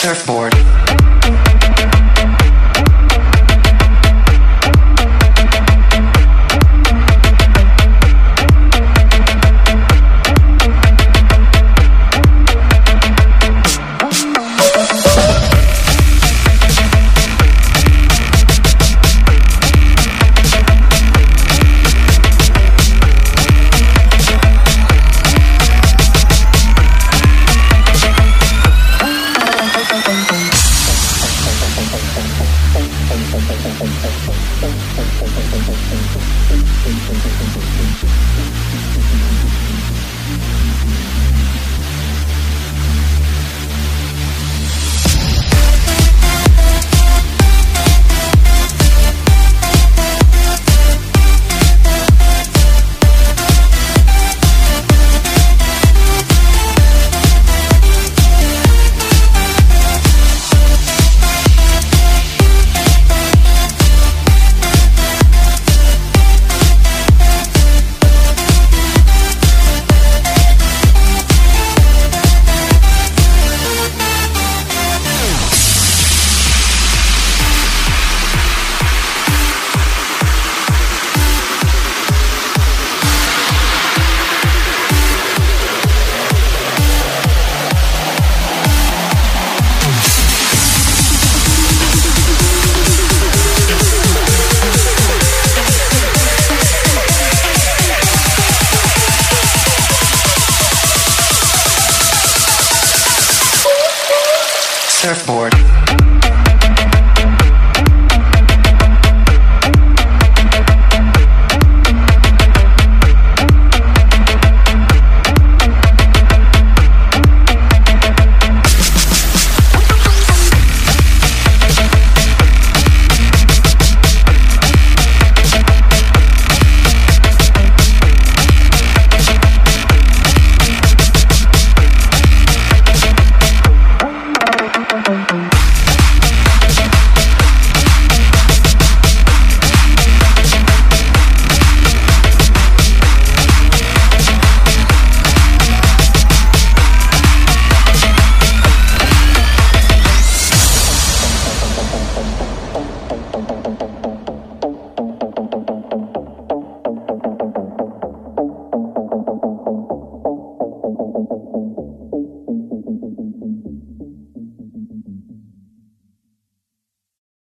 Surfboard. Surfboard.